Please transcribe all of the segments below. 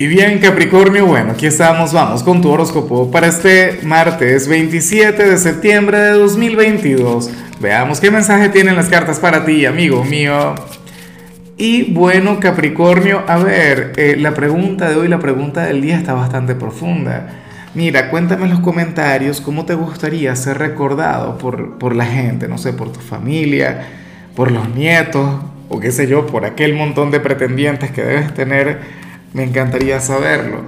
Y bien, Capricornio, bueno, aquí estamos, vamos con tu horóscopo para este martes 27 de septiembre de 2022. Veamos qué mensaje tienen las cartas para ti, amigo mío. Y bueno, Capricornio, a ver, eh, la pregunta de hoy, la pregunta del día está bastante profunda. Mira, cuéntame en los comentarios cómo te gustaría ser recordado por, por la gente, no sé, por tu familia, por los nietos, o qué sé yo, por aquel montón de pretendientes que debes tener me encantaría saberlo.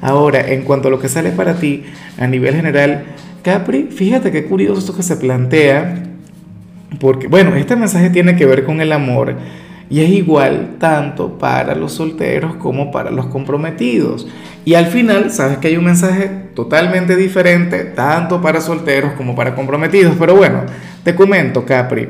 Ahora, en cuanto a lo que sale para ti a nivel general, Capri, fíjate qué curioso esto que se plantea, porque, bueno, este mensaje tiene que ver con el amor y es igual tanto para los solteros como para los comprometidos. Y al final, sabes que hay un mensaje totalmente diferente, tanto para solteros como para comprometidos. Pero bueno, te comento, Capri.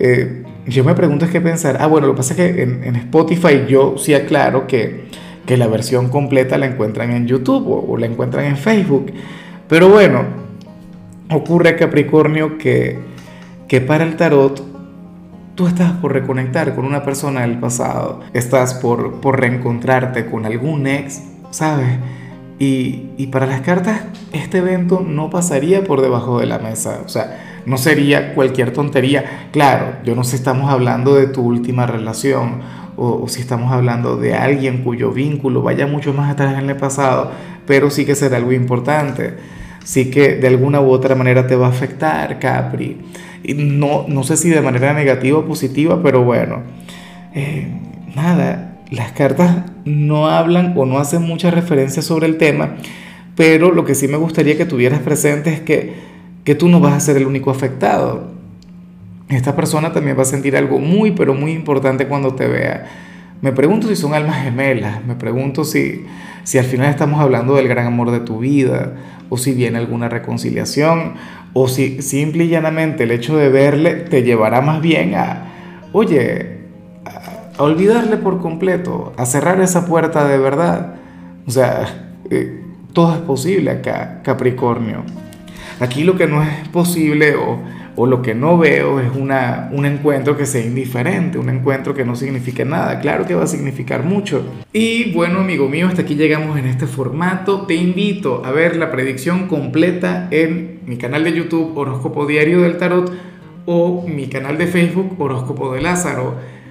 Eh, yo me pregunto es qué pensar. Ah, bueno, lo que pasa es que en, Spotify yo sí aclaro que, que, la versión completa la encuentran en YouTube o, la encuentran en Facebook. Pero bueno, ocurre Capricornio que, que para el tarot tú estás por reconectar con una persona del pasado, estás por, por reencontrarte con algún ex, ¿sabes? Y, y para las cartas, este evento no pasaría por debajo de la mesa. O sea, no sería cualquier tontería. Claro, yo no sé si estamos hablando de tu última relación o, si estamos hablando de alguien cuyo vínculo vaya mucho más atrás en el pasado, pero sí que será algo importante. Sí que de alguna u otra manera te va a afectar, Capri. Y no, no sé si de manera negativa o positiva, pero bueno. Eh, nada, las cartas no hablan o no hacen mucha referencia sobre el tema, pero lo que sí me gustaría que tuvieras presente es que que tú no vas a ser el único afectado. Esta persona también va a sentir algo muy, pero muy importante cuando te vea. Me pregunto si son almas gemelas, me pregunto si, si al final estamos hablando del gran amor de tu vida, o si viene alguna reconciliación, o si simple y llanamente el hecho de verle te llevará más bien a, oye, a, olvidarle por completo, a cerrar esa puerta de verdad. O sea, eh, todo es posible acá, Capricornio. Aquí lo que no es posible o, lo que no veo es una, un encuentro que sea indiferente, un encuentro que no signifique nada. Claro que va a significar mucho. Y bueno, amigo mío, hasta aquí llegamos en este formato. Te invito a ver la predicción completa en mi canal de YouTube Horóscopo Diario del Tarot o mi canal de Facebook Horóscopo de Lázaro.